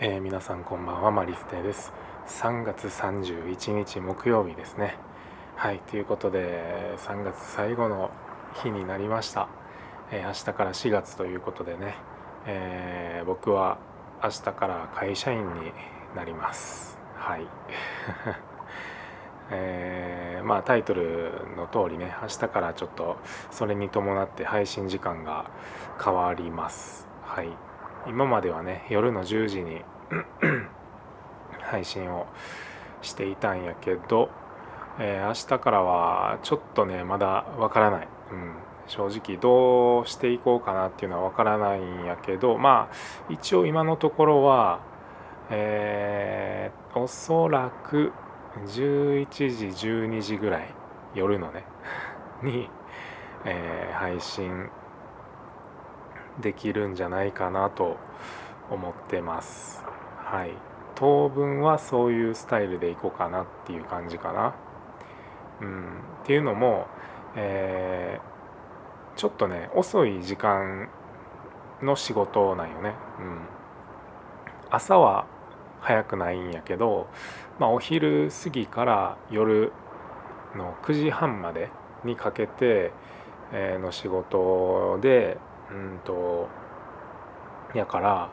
えー、皆さんこんばんはマリステです。3月31日木曜日ですね。はいということで3月最後の日になりました、えー、明日から4月ということでね、えー、僕は明日から会社員になります。はい。えー、まあタイトルの通りね明日からちょっとそれに伴って配信時間が変わります。はい。今まではね夜の10時に 配信をしていたんやけど、えー、明日からはちょっとねまだわからない、うん、正直どうしていこうかなっていうのはわからないんやけどまあ一応今のところはえー、おそらく11時12時ぐらい夜のね に、えー、配信できるんじゃないかなと思ってます。はい。当分はそういうスタイルでいこうかなっていう感じかな。うん。っていうのも、えー、ちょっとね遅い時間の仕事なんよね。うん。朝は早くないんやけど、まあ、お昼過ぎから夜の9時半までにかけての仕事でうんとやから、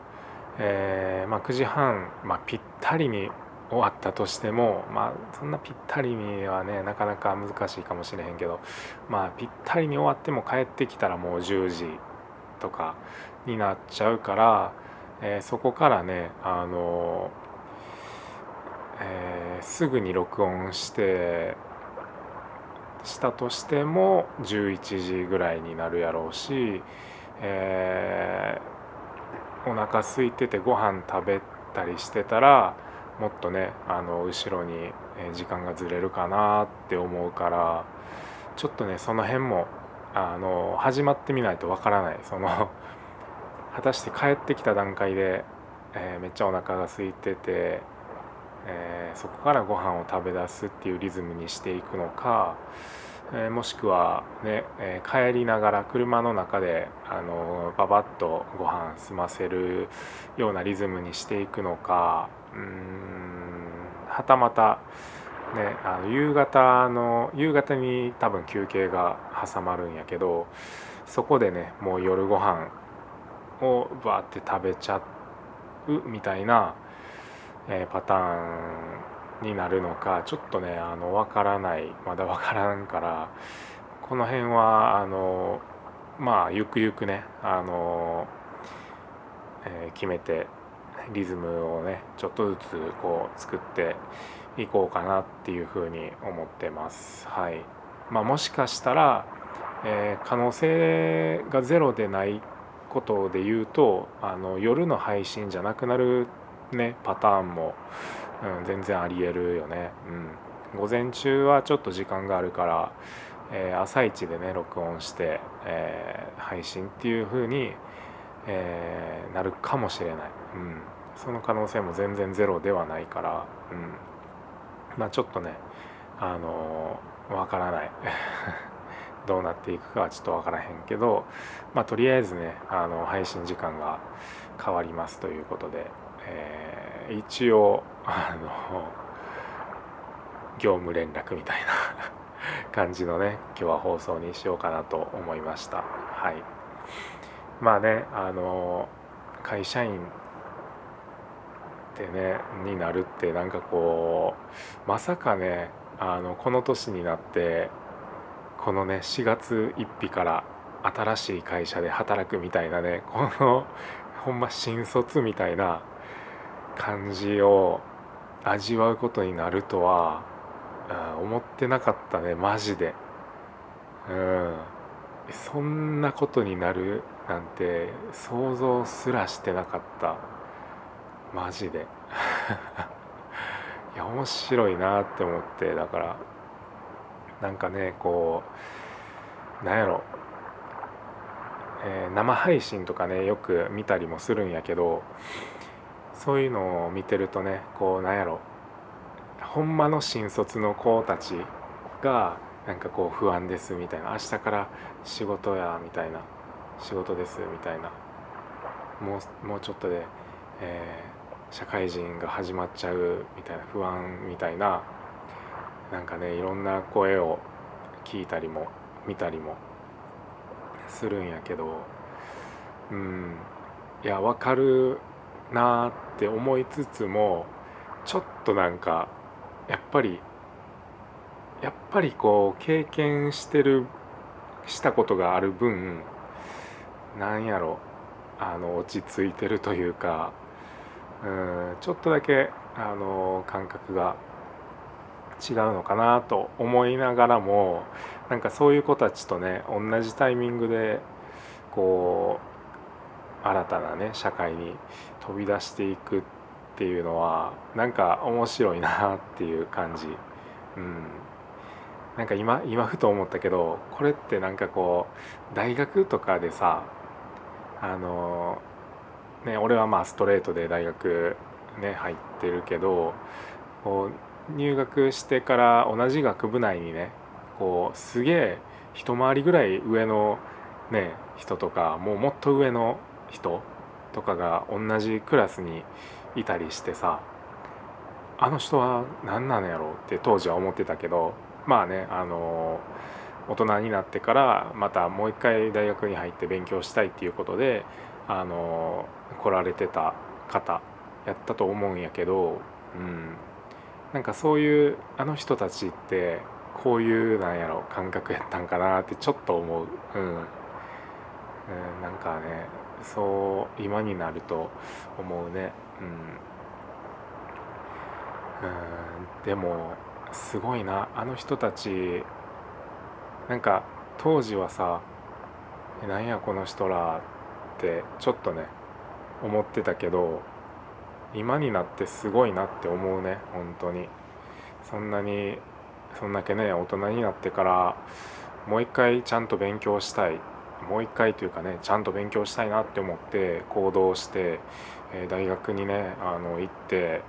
えーまあ、9時半、まあ、ぴったりに終わったとしてもまあそんなぴったりにはねなかなか難しいかもしれへんけどまあぴったりに終わっても帰ってきたらもう10時とかになっちゃうから、えー、そこからねあのえー、すぐに録音してしたとしても11時ぐらいになるやろうしえー、お腹空いててご飯食べたりしてたらもっとねあの後ろに時間がずれるかなって思うからちょっとねその辺もあの始まってみないとわからない。その 果たして帰ってきた段階で、えー、めっちゃお腹が空いてて、えー、そこからご飯を食べ出すっていうリズムにしていくのかえー、もしくはね、えー、帰りながら車の中であのババッとご飯済ませるようなリズムにしていくのかうんはたまた、ね、あの夕方の夕方に多分休憩が挟まるんやけどそこでねもう夜ご飯をバーって食べちゃうみたいな、えー、パターンになるのかちょっとねあの分からないまだ分からんからこの辺はあのまあゆくゆくねあの、えー、決めてリズムをねちょっとずつこう作っていこうかなっていうふうに思ってます。はいまあ、もしかしたら、えー、可能性がゼロでないことで言うとあの夜の配信じゃなくなるねパターンもうん、全然ありえるよね、うん、午前中はちょっと時間があるから、えー、朝一でね録音して、えー、配信っていう風に、えー、なるかもしれない、うん、その可能性も全然ゼロではないから、うん、まあちょっとねあのわからない。どうなっていくかはちょっと分からへんけど、まあ、とりあえずねあの配信時間が変わりますということで、え、一応あの業務連絡みたいな 感じのね今日は放送にしようかなと思いました。はい。まあねあの会社員ってねになるってなんかこうまさかねあのこの年になってこのね4月1日から新しい会社で働くみたいなねこのほんま新卒みたいな感じを味わうことになるとは思ってなかったねマジで。うん。そんなことになるなんて想像すらしてなかった。マジで。いや面白いなって思ってだからなんかねこうなんやろ、えー、生配信とかねよく見たりもするんやけどそういうのを見てるとねこうなんやろ。ほんまの新卒の子たちがなんかこう不安ですみたいな。明日から仕事やみたいな。仕事ですみたいな。もうもうちょっとで、えー、社会人が始まっちゃうみたいな。不安みたいな。なんかねいろんな声を聞いたりも見たりもするんやけど。うん。いや分かるなって思いつつもちょっとなんかやっぱりやっぱりこう経験してるしたことがある分なんやろあの落ち着いてるというかうんちょっとだけあの感覚が違うのかなと思いながらもなんかそういう子たちとね同じタイミングでこう新たなね社会に飛び出していくっていうのはなんか面白いなっていう感じ。うんなんか今今ふと思ったけどこれってなんかこう大学とかでさあのね俺はまあストレートで大学ね入ってるけどこう入学してから同じ学部内にねこうすげえ一回りぐらい上のね人とかもうもっと上の人とかが同じクラスにいたりしてさあの人は何なのやろうって当時は思ってたけどまあねあの大人になってからまたもう一回大学に入って勉強したいっていうことであの来られてた方やったと思うんやけど、うん、なんかそういうあの人たちってこういうなんやろ感覚やったんかなってちょっと思う、うん、なんかねそう今になると思うね、うん、でもすごいな。あの人たちなんか当時はさ「なんやこの人ら」ってちょっとね思ってたけど今になってすごいなって思うね本当に。そんなにそんだけね大人になってからもう一回ちゃんと勉強したい。もう一回というかねちゃんと勉強したいなって思って行動して、え大学にねあの行って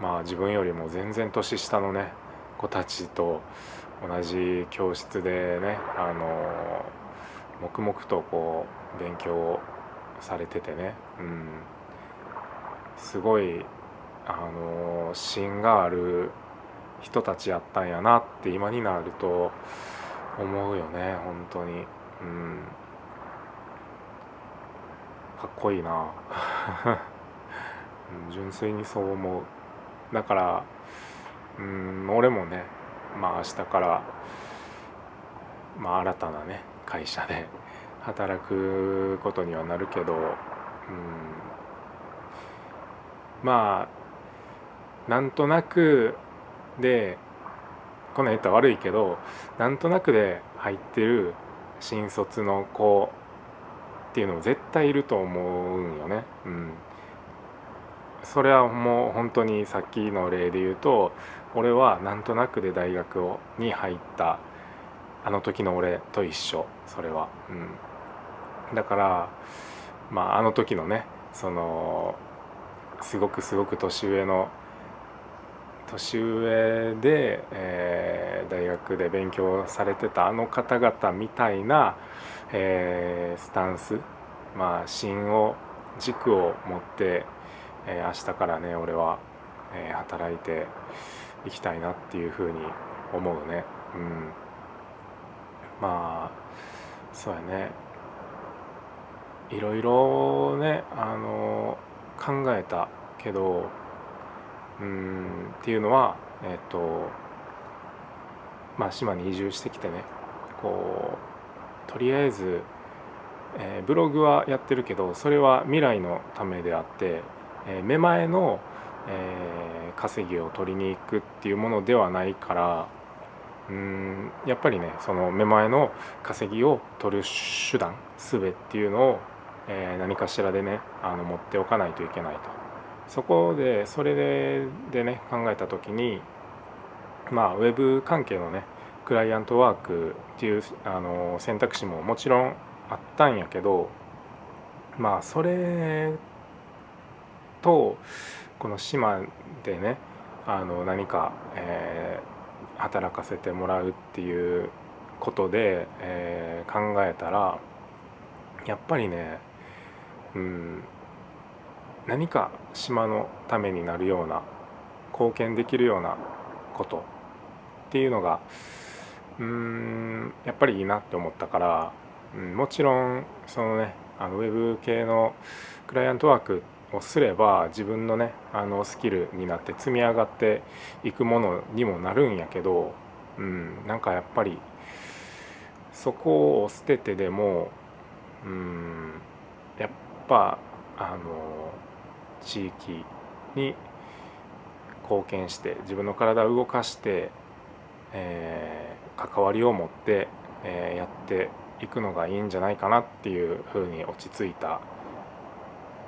まあ自分よりも全然年下のね子たちと同じ教室でねあの黙々とこう勉強されててね、うん、すごいあの芯がある人たちやったんやなって今になると思うよね本当に、うん、かっこいいな。純粋にそう思う。だからうん俺もねまあ明日からまあ新たなね会社で 働くことにはなるけど、うん、まあなんとなくでこんなん言ったら悪いけどなんとなくで入ってる新卒の子っていうのも絶対いると思うんよね。うん、それはもう本当にさっきの例で言うと俺はなんとなくで大学をに入ったあの時の俺と一緒それは。うん、だからまああの時のねそのすごくすごく年上の年上で、えー、大学で勉強されてたあの方々みたいな、えー、スタンスまあ芯を軸を持って、えー、明日からね俺は、えー、働いていきたいなっていうふうに思うね。うん、まあそうやねいろいろねあの考えたけどうんっていうのはえっ、とまあ島に移住してきてねこうとりあえず、えー、ブログはやってるけどそれは未来のためであって、えー、目前の、えー、稼ぎを取りに行くっていうものではないからうんやっぱりねその目前の稼ぎを取る手段術っていうのを、えー、何かしらでねあの持っておかないといけないと。そこでそれでね考えた時にまあウェブ関係のねクライアントワークっていうあの選択肢ももちろんあったんやけどまあそれとこの島でねあの何か、えー、働かせてもらうっていうことで、えー、考えたらやっぱりね、うん、何か島のためになるような貢献できるようなことっていうのがうんやっぱりいいなって思ったから、うん、もちろんそのねあのウェブ系のクライアントワークをすれば自分のねあのスキルになって積み上がっていくものにもなるんやけど、うん、なんかやっぱりそこを捨ててでもうんやっぱあの地域に貢献して自分の体を動かして、えー、関わりを持って、えー、やっていくのがいいんじゃないかなっていうふうに落ち着いた。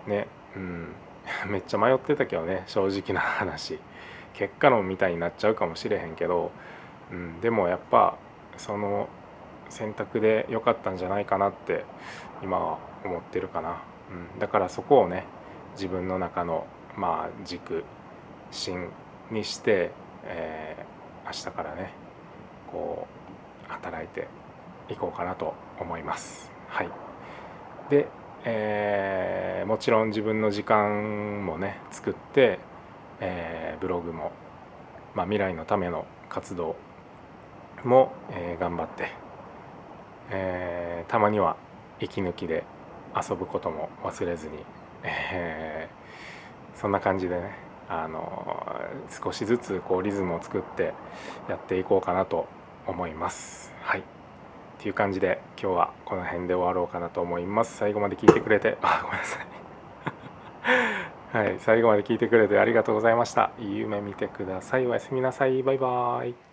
ねうん。めっちゃ迷ってたけどね正直な話。結果論みたいになっちゃうかもしれへんけど、うん、でもやっぱその選択で良かったんじゃないかなって今は思ってるかな、うん、だからそこをね自分の中のまあ軸心にして、えー、明日からねこう働いていこうかなと思います。はい、で、えー、もちろん自分の時間もね作って、えー、ブログも、まあ、未来のための活動も、えー、頑張って、えー、たまには息抜きで遊ぶことも忘れずに、えー、そんな感じでねあの少しずつこうリズムを作ってやっていこうかなと思います。はいっていう感じで今日はこの辺で終わろうかなと思います。最後まで聞いてくれてあごめんなさい はい最後まで聞いてくれてありがとうございました。いい夢見てください。おやすみなさい。バイバーイ。